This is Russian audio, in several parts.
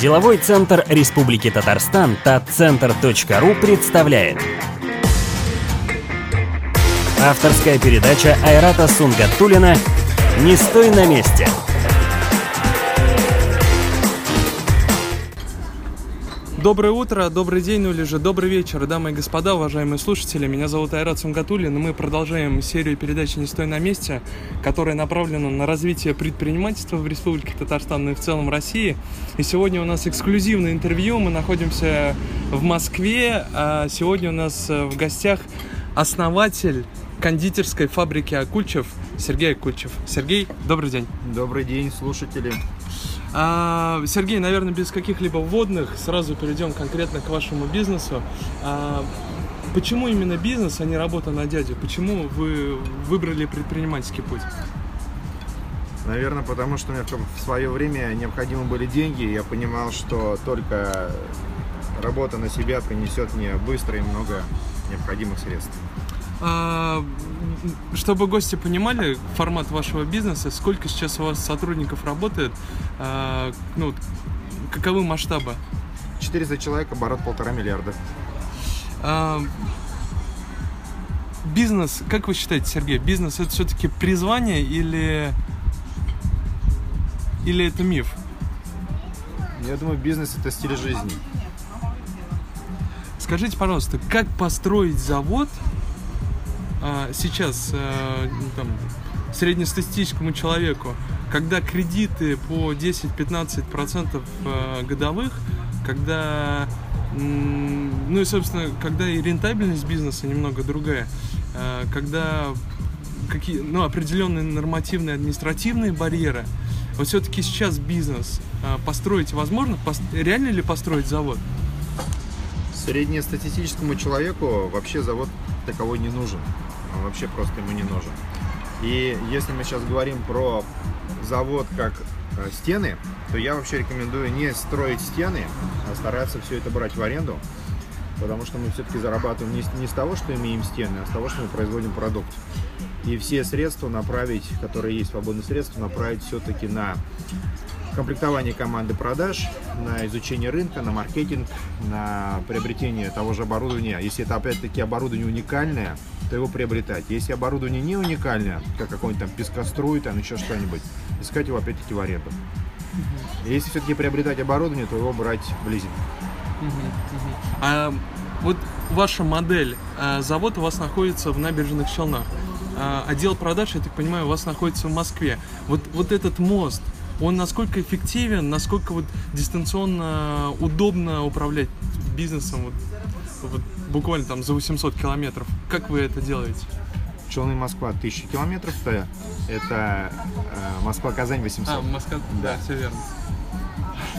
Деловой центр Республики Татарстан татцентр.ру представляет. Авторская передача Айрата Сунгатулина «Не стой на месте» Доброе утро, добрый день, ну или же добрый вечер, дамы и господа, уважаемые слушатели. Меня зовут Айрат Сунгатулин, и мы продолжаем серию передач «Не стой на месте», которая направлена на развитие предпринимательства в Республике Татарстан и в целом России. И сегодня у нас эксклюзивное интервью, мы находимся в Москве, а сегодня у нас э, в гостях основатель кондитерской фабрики Акульчев Сергей Акульчев. Сергей, добрый день. Добрый день, слушатели. А, Сергей, наверное, без каких-либо вводных, сразу перейдем конкретно к вашему бизнесу. А, почему именно бизнес, а не работа на дядю? Почему вы выбрали предпринимательский путь? Наверное, потому что мне в свое время необходимы были деньги, и я понимал, что только работа на себя принесет мне быстро и много необходимых средств. А, чтобы гости понимали формат вашего бизнеса, сколько сейчас у вас сотрудников работает, а, ну, каковы масштабы? 400 человек, оборот полтора миллиарда. А, бизнес, как вы считаете, Сергей, бизнес это все-таки призвание или или это миф? Я думаю, бизнес это стиль жизни. Скажите, пожалуйста, как построить завод а, сейчас а, там, среднестатистическому человеку, когда кредиты по 10-15% а, годовых, когда ну и, собственно, когда и рентабельность бизнеса немного другая, а, когда какие, ну, определенные нормативные административные барьеры, вот все-таки сейчас бизнес построить возможно? Реально ли построить завод? Среднестатистическому человеку вообще завод таковой не нужен он вообще просто ему не нужен. И если мы сейчас говорим про завод как э, стены, то я вообще рекомендую не строить стены, а стараться все это брать в аренду, потому что мы все-таки зарабатываем не, не с того, что имеем стены, а с того, что мы производим продукт. И все средства направить, которые есть свободные средства, направить все-таки на комплектование команды продаж, на изучение рынка, на маркетинг, на приобретение того же оборудования. Если это опять-таки оборудование уникальное, то его приобретать. Если оборудование не уникальное, как какой-нибудь там пескоструй, там еще что-нибудь, искать его опять-таки в аренду. Если все-таки приобретать оборудование, то его брать в лизинг. А вот ваша модель, а, завод у вас находится в набережных Челнах. А, отдел продаж, я так понимаю, у вас находится в Москве. Вот, вот этот мост, он насколько эффективен, насколько вот дистанционно удобно управлять бизнесом, вот, вот буквально там за 800 километров. Как вы это делаете? Челны Москва 1000 километров, это, это э, Москва-Казань 800. А, Москва, да, да, все верно.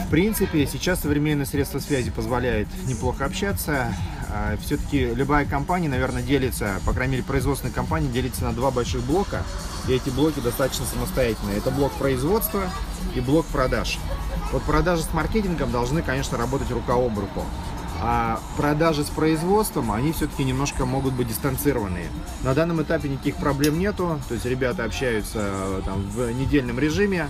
В принципе, сейчас современные средства связи позволяют неплохо общаться. А, Все-таки любая компания, наверное, делится, по крайней мере, производственная компания делится на два больших блока. И эти блоки достаточно самостоятельные. Это блок производства и блок продаж. Вот продажи с маркетингом должны, конечно, работать рука об руку. А продажи с производством, они все-таки немножко могут быть дистанцированные. На данном этапе никаких проблем нету, то есть ребята общаются э, там, в недельном режиме,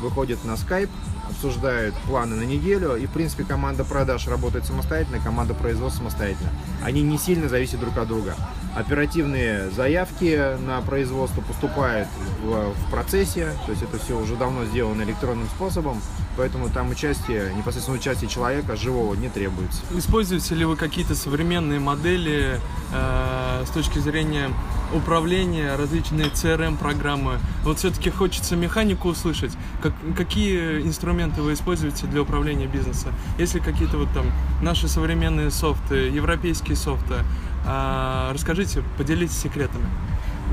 выходят на Skype, обсуждают планы на неделю, и, в принципе, команда продаж работает самостоятельно, команда производства самостоятельно. Они не сильно зависят друг от друга. Оперативные заявки на производство поступают в, в процессе, то есть это все уже давно сделано электронным способом, поэтому там участие, непосредственно участие человека живого не требуется. Используете ли вы какие-то современные модели э, с точки зрения управления, различные CRM-программы? Вот все-таки хочется механику услышать. Как, какие инструменты вы используете для управления бизнеса? Если какие-то вот там наши современные софты, европейские софты, э, расскажите, поделитесь секретами.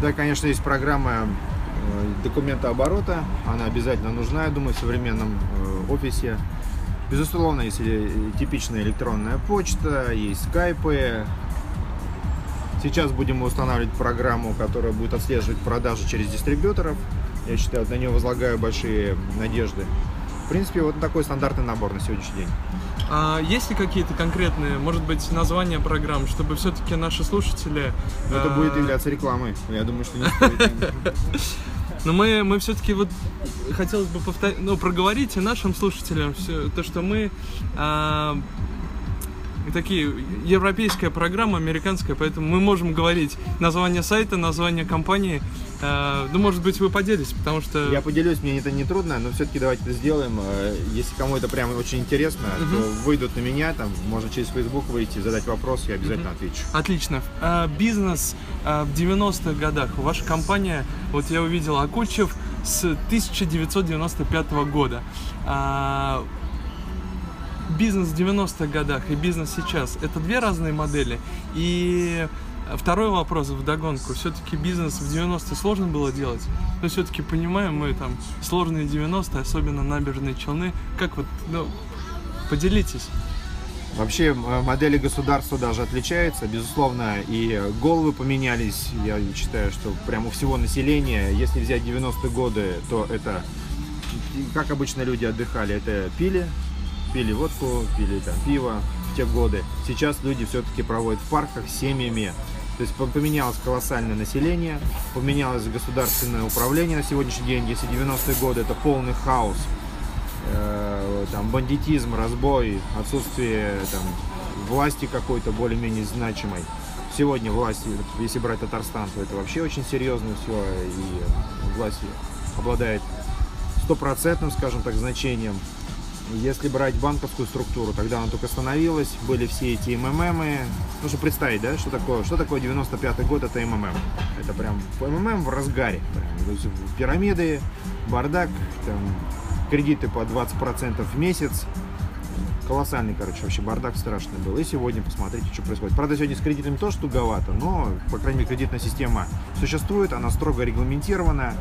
Да, конечно, есть программа э, документа оборота, она обязательно нужна, я думаю, в современном э, офисе. Безусловно, если типичная электронная почта, есть скайпы. Сейчас будем устанавливать программу, которая будет отслеживать продажи через дистрибьюторов. Я считаю, на нее возлагаю большие надежды. В принципе, вот такой стандартный набор на сегодняшний день. А есть ли какие-то конкретные, может быть, названия программ, чтобы все-таки наши слушатели... Это будет являться рекламой. Я думаю, что не стоит. Но мы, мы все-таки вот хотелось бы повторить, ну, проговорить и нашим слушателям все, то, что мы а, такие европейская программа, американская, поэтому мы можем говорить название сайта, название компании. Э, ну, может быть, вы поделитесь, потому что... Я поделюсь, мне это не трудно, но все-таки давайте это сделаем. Э, если кому это прямо очень интересно, Мгм. то выйдут на меня, там можно через Facebook выйти, задать вопрос, я обязательно отвечу. Отлично. А, бизнес а, в 90-х годах. Ваша компания, вот я увидел Акульчев с 1995 года. А, бизнес в 90-х годах и бизнес сейчас это две разные модели. И второй вопрос в догонку. Все-таки бизнес в 90-е сложно было делать. Но все-таки понимаем мы там сложные 90-е, особенно набережные Челны. Как вот, ну, поделитесь. Вообще модели государства даже отличаются, безусловно, и головы поменялись. Я считаю, что прямо у всего населения, если взять 90-е годы, то это, как обычно люди отдыхали, это пили, пили водку, пили там пиво в те годы. Сейчас люди все-таки проводят в парках семьями. То есть по- поменялось колоссальное население, поменялось государственное управление на сегодняшний день. Если 90-е годы это полный хаос, э, там бандитизм, разбой, отсутствие там власти какой-то более-менее значимой. Сегодня власть, если брать Татарстан, то это вообще очень серьезно все, и власть обладает стопроцентным, скажем так, значением. Если брать банковскую структуру, тогда она только становилась, были все эти МММы. Ну, что представить, да, что такое, что такое 95-й год, это МММ. Это прям МММ в разгаре. Прям. Пирамиды, бардак, там, кредиты по 20% в месяц. Колоссальный, короче, вообще бардак страшный был. И сегодня посмотрите, что происходит. Правда, сегодня с кредитами тоже туговато, но, по крайней мере, кредитная система существует, она строго регламентирована.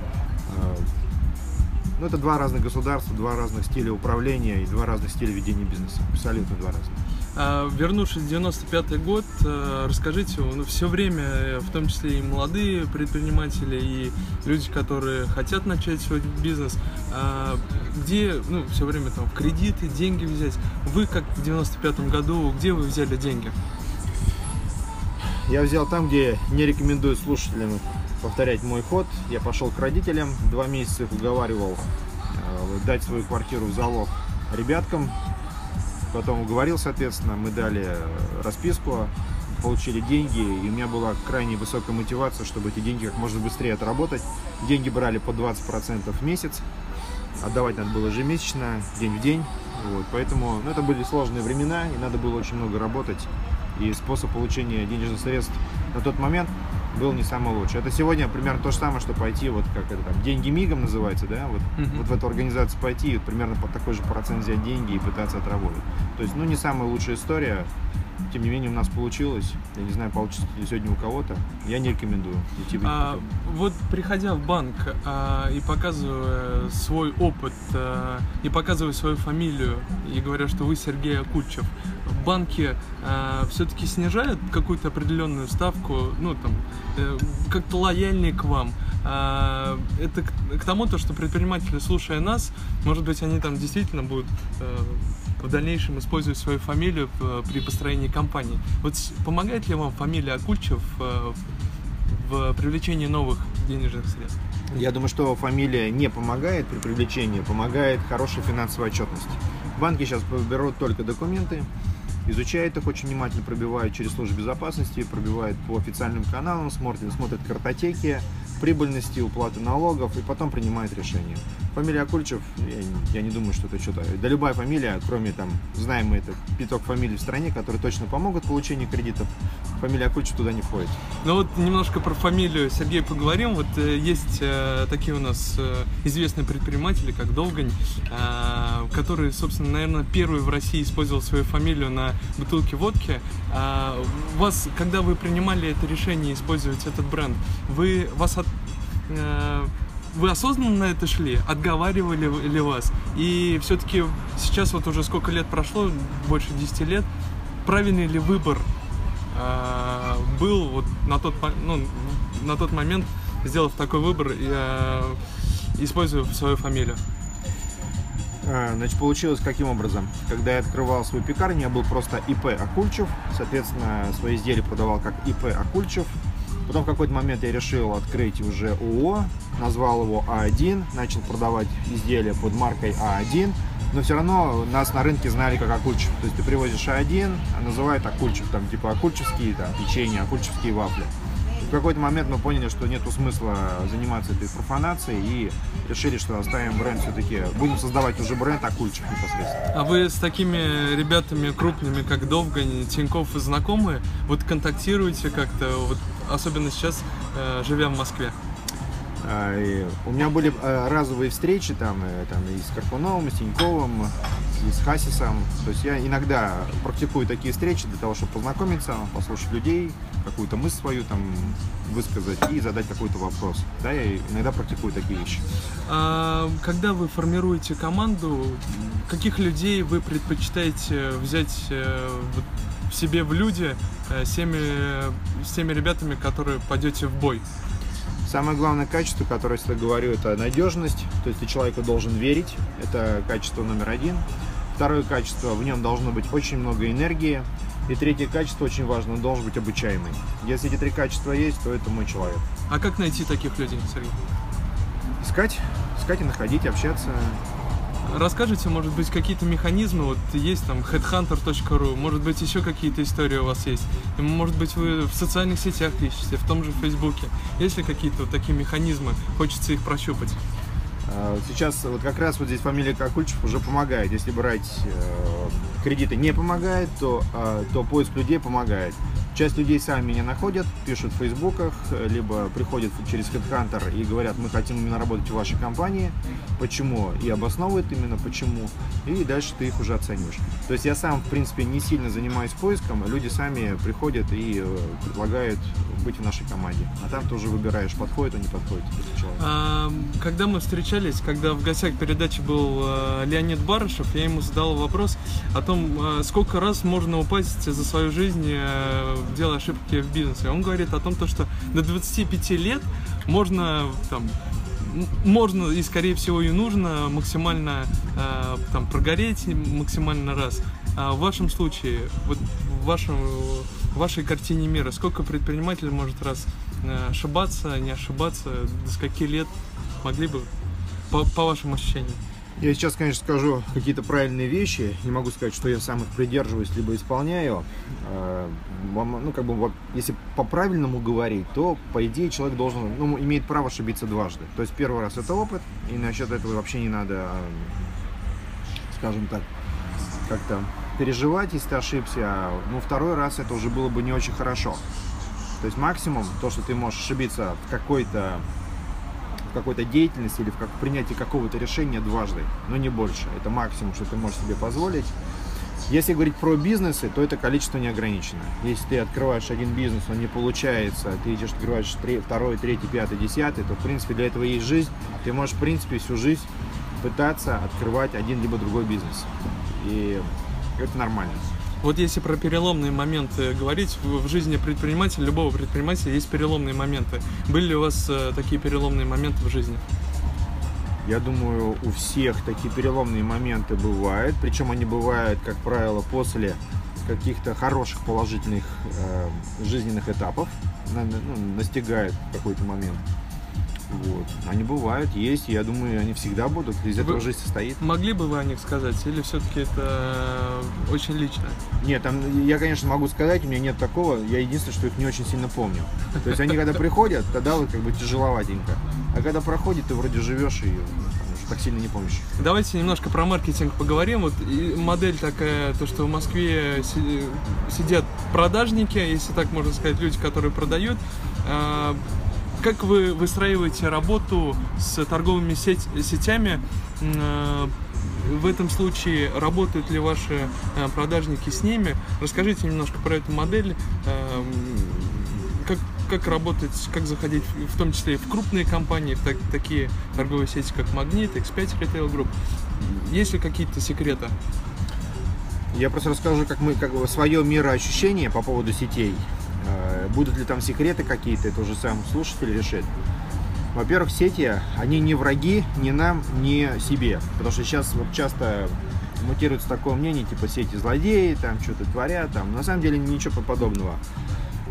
Э, Ну, это два разных государства, два разных стиля управления и два разных стиля ведения бизнеса. Абсолютно два разных. А, Вернувшись в 95 год, э, расскажите, ну, все время, в том числе и молодые предприниматели, и люди, которые хотят начать свой бизнес, а, где, ну, все время там кредиты, деньги взять. Вы, как в 95 году, где вы взяли деньги? Я взял там, где не рекомендую слушателям повторять мой ход. Я пошел к родителям, два месяца уговаривал э, дать свою квартиру в залог ребяткам. Потом уговорил, соответственно, мы дали э, расписку, получили деньги, и у меня была крайне высокая мотивация, чтобы эти деньги как можно быстрее отработать. Деньги брали по 20% в месяц, отдавать надо было ежемесячно, день в день. Вот, поэтому ну, это были сложные времена, и надо было очень много работать. И способ получения денежных средств на тот момент был не самый лучший. Это сегодня примерно то же самое, что пойти, вот как это там, деньги мигом называется, да, вот, Мгм. вот в эту организацию пойти и вот примерно под такой же процент взять деньги и пытаться отработать. То есть, ну, не самая лучшая история, тем не менее у нас получилось. Я не знаю, получится ли сегодня у кого-то. Я не рекомендую идти в А, вот приходя в банк а, и показывая свой опыт, а, и показывая свою фамилию, и говоря, что вы Сергей Акульчев, банки все-таки снижают какую-то определенную ставку, ну там, э, как-то лояльнее к вам. А, это к, к тому, то, что предприниматели, слушая нас, может быть, они там действительно будут э, в дальнейшем использовать свою фамилию в- при построении компании. Вот помогает ли вам фамилия Акульчев э, в привлечении новых денежных средств? Я думаю, что фамилия не помогает при привлечении, помогает хорошая финансовая отчетность. Банки сейчас берут только документы, изучают их очень внимательно, пробивают через службу безопасности, пробивают по официальным каналам, смотрят, смотрят картотеки, прибыльности, уплаты налогов и потом принимают решение. Фамилия Акульчев, я, я не думаю, что это что-то. Да любая фамилия, кроме там, знаем мы это, пяток фамилий в стране, которые точно помогут в получении кредитов, фамилия Акульчев туда не входит. Ну вот немножко про фамилию Сергея поговорим. Вот э, есть э, такие у нас э, известные предприниматели, как Долгань, э, который, собственно, наверное, первый в России использовал свою фамилию на бутылке водки. А у вас, когда вы принимали это решение использовать этот бренд, вы вас от- э, вы осознанно на это шли? Отговаривали ли вас? И все-таки сейчас вот уже сколько лет прошло, больше 10 лет, правильный ли выбор а, был вот на тот, ну, на тот момент, сделав такой выбор, а, используя свою фамилию? А, Значит, получилось каким образом? Когда я открывал свою пекарню, я был просто ИП Акульчев, соответственно, свои изделия продавал как ИП Акульчев. Потом в какой-то момент я решил открыть уже ООО, назвал его А1, начал продавать изделия под маркой А1, но все равно нас на рынке знали как Акульчев. То есть ты привозишь А1, а называют Акульчев, там типа Акульчевские там, печенья, Акульчевские вафли. Какой-то момент мы поняли, что нет смысла заниматься этой профанацией и решили, что оставим бренд все-таки, будем создавать уже бренд Акульчев непосредственно. А вы с такими ребятами крупными, как Довгань, Тиньков, знакомы? Вот контактируете как-то, вот, особенно сейчас, э, живя в Москве? А, у меня были а, разовые встречи там, и, там и с Карпуновым, и с Тиньковым, и с Хасисом. То есть я иногда практикую такие встречи для того, чтобы познакомиться, послушать людей, какую-то мысль свою там высказать и задать какой-то вопрос. Да, я иногда практикую такие вещи. А когда вы формируете команду, каких людей вы предпочитаете взять э, в себе в люди э, с теми, с теми ребятами, которые пойдете в бой? Самое главное качество, которое я всегда говорю, это надежность. То есть ты человеку должен верить. Это качество номер один. Второе качество, в нем должно быть очень много энергии. И третье качество очень важно, он должен быть обучаемый. Если эти три качества есть, то это мой человек. А как найти таких людей, Сергей? Искать, искать и находить, общаться. Расскажите, может быть, какие-то механизмы, вот есть там headhunter.ru, может быть, еще какие-то истории у вас есть, может быть, вы в социальных сетях ищете, в том же Фейсбуке. Есть ли какие-то вот такие механизмы, хочется их прощупать? А, сейчас вот как раз вот здесь фамилия Кокульчев уже помогает. Если брать э, кредиты не помогает, то, э, то поиск людей помогает. Часть людей сами меня находят, пишут в фейсбуках, либо приходят через HeadHunter и говорят, мы хотим именно работать в вашей компании, почему, и обосновывают именно почему, и дальше ты их уже оцениваешь. То есть я сам, в принципе, не сильно занимаюсь поиском, люди сами приходят и э, предлагают быть в нашей команде. А там ты уже выбираешь, подходит он, не подходит человек. А, когда мы встречались, когда в гостях передачи был э, Леонид Барышев, я ему задал вопрос о том, э, сколько раз можно упасть за свою жизнь делая ошибки в бизнесе. Он говорит о том, то, что до 25 лет можно там, можно и скорее всего и нужно максимально э, там прогореть максимально раз. А в вашем случае, вот в вашем в вашей картине мира, сколько предприниматель может раз э, ошибаться, не ошибаться, до скольки лет могли бы по, по вашим ощущениям? Я сейчас, конечно, скажу какие-то правильные вещи. Не могу сказать, что я сам их придерживаюсь, либо исполняю. А, ну, как бы, если по-правильному говорить, то, по идее, человек должен, ну, имеет право ошибиться дважды. То есть, первый раз это опыт, и насчет этого вообще не надо, а, скажем так, как-то переживать, если ты ошибся. А, ну, второй раз это уже было бы не очень хорошо. То есть, максимум, то, что ты можешь ошибиться в какой-то какой-то деятельности или в как, принятии какого-то решения дважды, но не больше. Это максимум, что ты можешь себе позволить. Если говорить про бизнесы, то это количество не ограничено. Если ты открываешь один бизнес, он не получается, ты идешь, открываешь три, второй, третий, пятый, десятый, то, в принципе, для этого есть жизнь. Ты можешь, в принципе, всю жизнь пытаться открывать один либо другой бизнес. И это нормально. Вот если про переломные моменты говорить, в жизни предпринимателя, любого предпринимателя есть переломные моменты. Были ли у вас э, такие переломные моменты в жизни? Я думаю, у всех такие переломные моменты бывают. Причем они бывают, как правило, после каких-то хороших положительных э, жизненных этапов. Ну, настигает какой-то момент. Вот. Они бывают, есть, я думаю, они всегда будут, из этого вы жизнь состоит. Могли бы вы о них сказать, или все-таки это очень лично? Нет, там, я, конечно, могу сказать, у меня нет такого, я единственное, что их не очень сильно помню. То есть они когда приходят, тогда вот как бы тяжеловатенько. А когда проходит, ты вроде живешь и так сильно не помнишь. Давайте немножко про маркетинг поговорим. Вот модель такая, то, что в Москве сидят продажники, если так можно сказать, люди, которые продают а, как вы выстраиваете работу с торговыми сеть, сетями? Э, в этом случае работают ли ваши э, продажники с ними? Расскажите немножко про эту модель. Э, как, как работать, как заходить в том числе и в крупные компании, в так, такие торговые сети, как Магнит, X5 Retail Group. Есть ли какие-то секреты? Я просто расскажу, как мы, как свое мироощущение по поводу сетей. Будут ли там секреты какие-то, это уже сам слушатель решит. Во-первых, сети, они не враги ни нам, ни себе. Потому что сейчас вот часто мутируется такое мнение, типа сети злодеи, там что-то творят, там. На самом деле ничего подобного.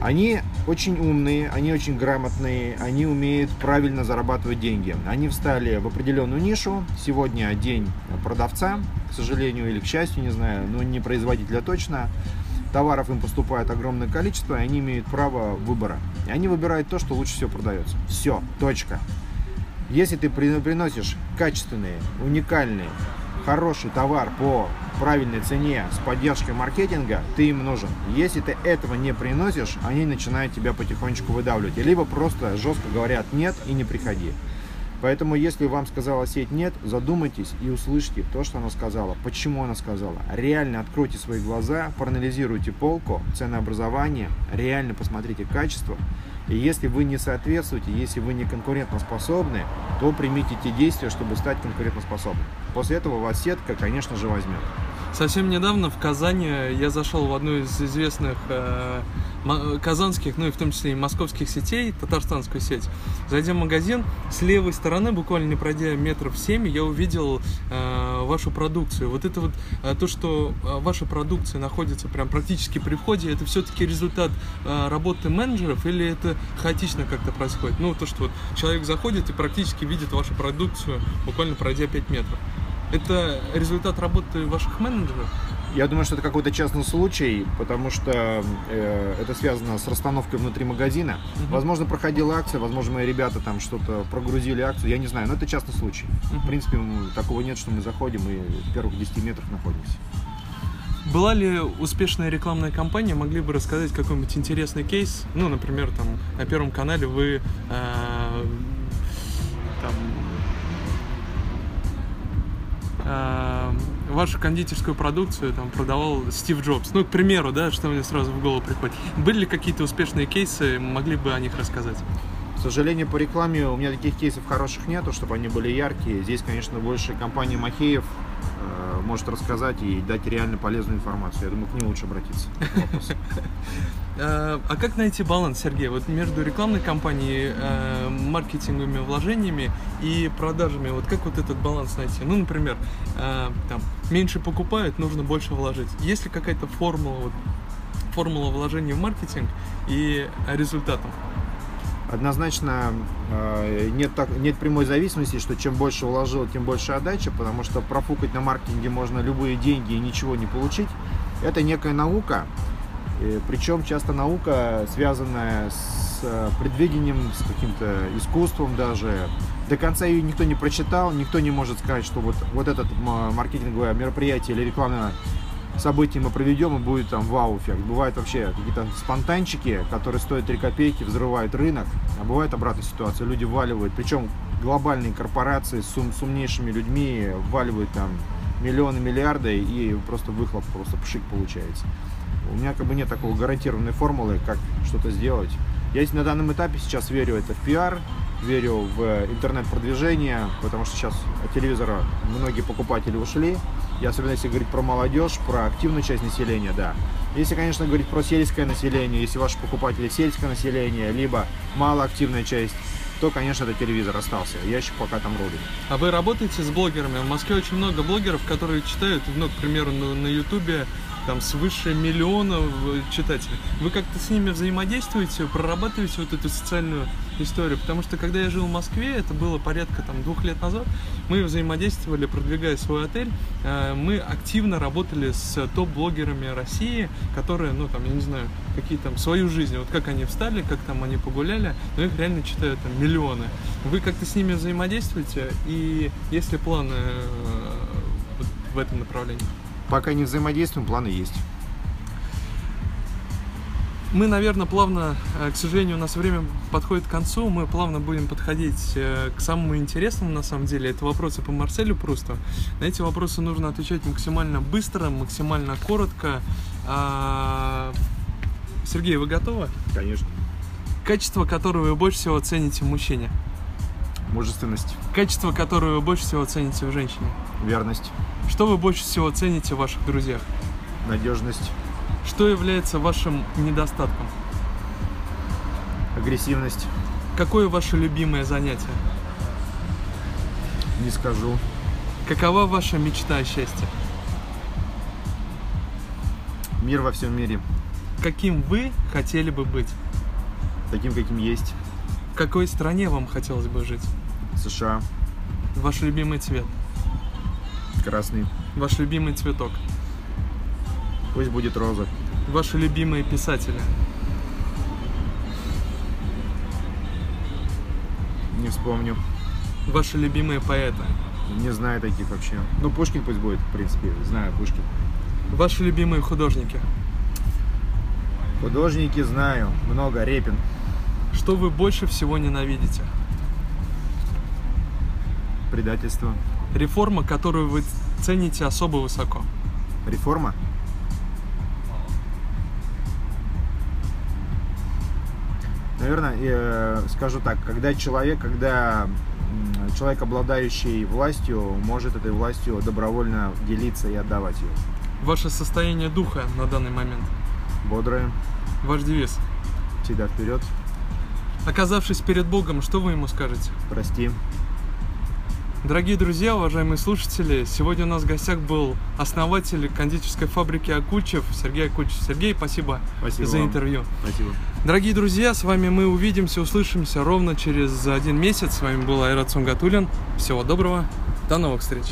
Они очень умные, они очень грамотные, они умеют правильно зарабатывать деньги. Они встали в определенную нишу. Сегодня день продавца, к сожалению или к счастью, не знаю, но не производителя точно. Товаров им поступает огромное количество, и они имеют право выбора. И они выбирают то, что лучше всего продается. Все, точка. Если ты приносишь качественные, уникальные, хороший товар по правильной цене с поддержкой маркетинга, ты им нужен. Если ты этого не приносишь, они начинают тебя потихонечку выдавливать. Либо просто жестко говорят нет и не приходи. Поэтому, если вам сказала сеть нет, задумайтесь и услышьте то, что она сказала. Почему она сказала. Реально откройте свои глаза, проанализируйте полку, ценообразование, реально посмотрите качество. И если вы не соответствуете, если вы не конкурентоспособны, то примите те действия, чтобы стать конкурентоспособным. После этого вас сетка, конечно же, возьмет. Совсем недавно в Казани я зашел в одну из известных э, казанских, ну и в том числе и московских сетей, татарстанскую сеть. Зайдя в магазин, с левой стороны, буквально не пройдя метров 7, я увидел э, вашу продукцию. Вот это вот э, то, что э, ваша продукция находится прям практически при входе, это все-таки результат э, работы менеджеров или это хаотично как-то происходит? Ну, то, что вот человек заходит и практически видит вашу продукцию, буквально пройдя 5 метров. Это результат работы ваших менеджеров? Я думаю, что это какой-то частный случай, потому что э, это связано с расстановкой внутри магазина. Uh-huh. Возможно, проходила акция, возможно, мои ребята там что-то прогрузили акцию, я не знаю, но это частный случай. Uh-huh. В принципе, такого нет, что мы заходим и в первых 10 метрах находимся. Была ли успешная рекламная кампания? Могли бы рассказать какой-нибудь интересный кейс? Ну, например, там на Первом канале вы э, там вашу кондитерскую продукцию там продавал Стив Джобс. Ну, к примеру, да, что мне сразу в голову приходит. Были ли какие-то успешные кейсы, могли бы о них рассказать? К сожалению, по рекламе у меня таких кейсов хороших нету, чтобы они были яркие. Здесь, конечно, больше компания Махеев может рассказать и дать реально полезную информацию. Я думаю, к ним лучше обратиться. А, а как найти баланс, Сергей, вот между рекламной кампанией, э, маркетинговыми вложениями и продажами? Вот как вот этот баланс найти? Ну, например, э, там, меньше покупают, нужно больше вложить. Есть ли какая-то формула, вот, формула вложения в маркетинг и результатом? Однозначно э, нет, так, нет прямой зависимости, что чем больше вложил, тем больше отдача, потому что профукать на маркетинге можно любые деньги и ничего не получить. Это некая наука, причем часто наука, связанная с э, предвидением, с каким-то искусством даже. До конца ее никто не прочитал, никто не может сказать, что вот, вот это маркетинговое мероприятие или рекламное событие мы проведем и будет там вау-эффект. Бывают вообще какие-то спонтанчики, которые стоят 3 копейки, взрывают рынок, а бывает обратная ситуация, люди вваливают, причем глобальные корпорации с, ум, с умнейшими людьми вваливают там миллионы, миллиарды и просто выхлоп, просто пшик получается. У меня как бы нет такого гарантированной формулы, как что-то сделать. Я на данном этапе сейчас верю это в пиар, верю в интернет-продвижение, потому что сейчас от телевизора многие покупатели ушли. И особенно если говорить про молодежь, про активную часть населения, да. Если, конечно, говорить про сельское население, если ваши покупатели сельское население, либо малоактивная часть, то, конечно, это телевизор остался. Ящик пока там родит. А вы работаете с блогерами? В Москве очень много блогеров, которые читают, ну, к примеру, на Ютубе там свыше миллиона читателей. Вы как-то с ними взаимодействуете, прорабатываете вот эту социальную историю? Потому что когда я жил в Москве, это было порядка там двух лет назад, мы взаимодействовали, продвигая свой отель. Э, мы активно работали с топ-блогерами России, которые, ну там, я не знаю, какие там свою жизнь, вот как они встали, как там они погуляли, но их реально читают там миллионы. Вы как-то с ними взаимодействуете? И есть ли планы э, в этом направлении? Пока не взаимодействуем, планы есть. Мы, наверное, плавно, э, к сожалению, у нас время подходит к концу, мы плавно будем подходить э, к самому интересному, на самом деле. Это вопросы по Марселю Прусту. На эти вопросы нужно отвечать максимально быстро, максимально коротко. А, Сергей, вы готовы? Конечно. Качество, которое вы больше всего цените в мужчине? Мужественность. Качество, которое вы больше всего цените в женщине? Верность. Что вы больше всего цените в ваших друзьях? Надежность. Что является вашим недостатком? Агрессивность. Какое ваше любимое занятие? Не скажу. Какова ваша мечта о счастье? Мир во всем мире. каким вы хотели бы быть? Таким, каким есть. В какой стране вам хотелось бы жить? США. Ваш любимый цвет? Красный. Ваш любимый цветок? Пусть будет роза. Ваши любимые писатели? Не вспомню. Ваши любимые поэты? Не знаю таких вообще. Ну, Пушкин пусть будет, в принципе. Знаю Пушкин. Ваши любимые художники? Художники знаю. Много. Репин. Что вы больше всего ненавидите? Предательство. Реформа, которую вы цените особо высоко. Реформа? Наверное, э, скажу так, когда человек, когда человек, обладающий властью, может этой властью добровольно делиться и отдавать ее. Ваше состояние духа на данный момент? Бодрое, Ваш девиз? всегда вперед, Оказавшись перед Богом, что вы ему скажете? прости. Дорогие друзья, уважаемые слушатели, сегодня у нас в гостях был основатель кондитерской фабрики Акучев Сергей Акучев. Сергей, спасибо, Спасибо за вам. интервью. Спасибо. Дорогие друзья, с вами мы увидимся, услышимся ровно через один месяц. С вами был Айрат Сунгатулин. Всего доброго, до новых встреч.